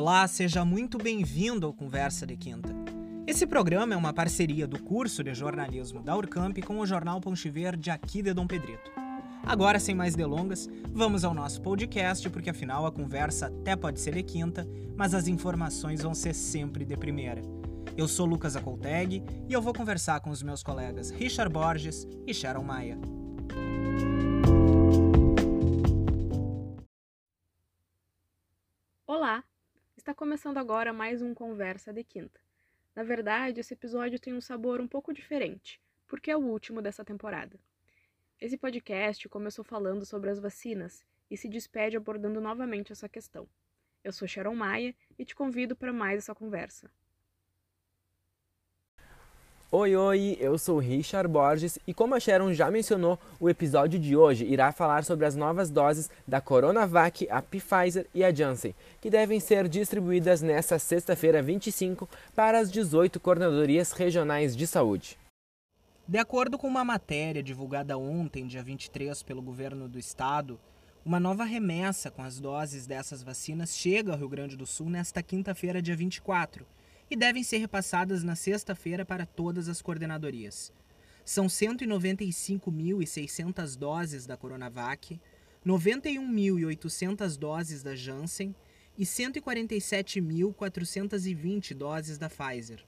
Olá, seja muito bem-vindo ao Conversa de Quinta. Esse programa é uma parceria do curso de jornalismo da Urcamp com o jornal Ponte Verde aqui de Dom Pedrito. Agora, sem mais delongas, vamos ao nosso podcast, porque afinal a conversa até pode ser de quinta, mas as informações vão ser sempre de primeira. Eu sou Lucas Acolteg e eu vou conversar com os meus colegas Richard Borges e Sharon Maia. Olá! Está começando agora mais um Conversa de Quinta. Na verdade, esse episódio tem um sabor um pouco diferente, porque é o último dessa temporada. Esse podcast começou falando sobre as vacinas e se despede abordando novamente essa questão. Eu sou Sharon Maia e te convido para mais essa conversa. Oi, oi, eu sou Richard Borges e como a Sharon já mencionou, o episódio de hoje irá falar sobre as novas doses da Coronavac, a Pfizer e a Janssen, que devem ser distribuídas nesta sexta-feira 25 para as 18 coordenadorias regionais de saúde. De acordo com uma matéria divulgada ontem, dia 23, pelo governo do estado, uma nova remessa com as doses dessas vacinas chega ao Rio Grande do Sul nesta quinta-feira, dia 24 e devem ser repassadas na sexta-feira para todas as coordenadorias. São 195.600 doses da Coronavac, 91.800 doses da Janssen e 147.420 doses da Pfizer.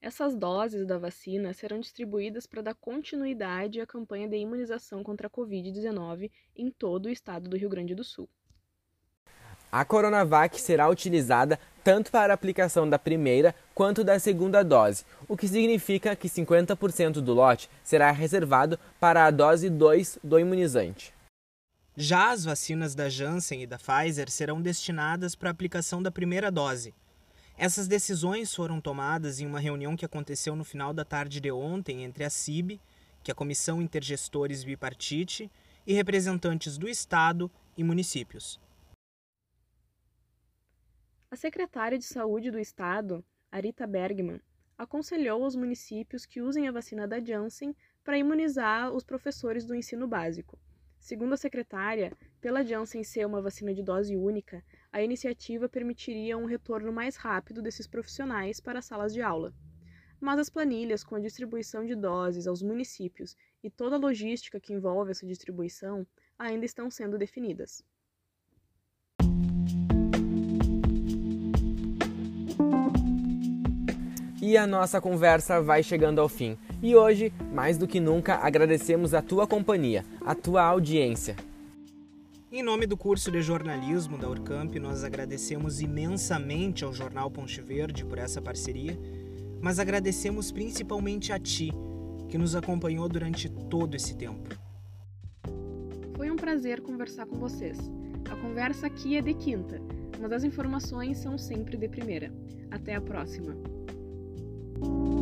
Essas doses da vacina serão distribuídas para dar continuidade à campanha de imunização contra a Covid-19 em todo o estado do Rio Grande do Sul. A Coronavac será utilizada tanto para a aplicação da primeira quanto da segunda dose, o que significa que 50% do lote será reservado para a dose 2 do imunizante. Já as vacinas da Janssen e da Pfizer serão destinadas para a aplicação da primeira dose. Essas decisões foram tomadas em uma reunião que aconteceu no final da tarde de ontem entre a CIB, que é a Comissão Intergestores Bipartite, e representantes do Estado e municípios. A secretária de Saúde do Estado, Arita Bergman, aconselhou aos municípios que usem a vacina da Janssen para imunizar os professores do ensino básico. Segundo a secretária, pela Janssen ser uma vacina de dose única, a iniciativa permitiria um retorno mais rápido desses profissionais para as salas de aula. Mas as planilhas com a distribuição de doses aos municípios e toda a logística que envolve essa distribuição ainda estão sendo definidas. E a nossa conversa vai chegando ao fim. E hoje, mais do que nunca, agradecemos a tua companhia, a tua audiência. Em nome do curso de jornalismo da Urcamp, nós agradecemos imensamente ao Jornal Ponte Verde por essa parceria, mas agradecemos principalmente a ti, que nos acompanhou durante todo esse tempo. Foi um prazer conversar com vocês. A conversa aqui é de quinta, mas as informações são sempre de primeira. Até a próxima! you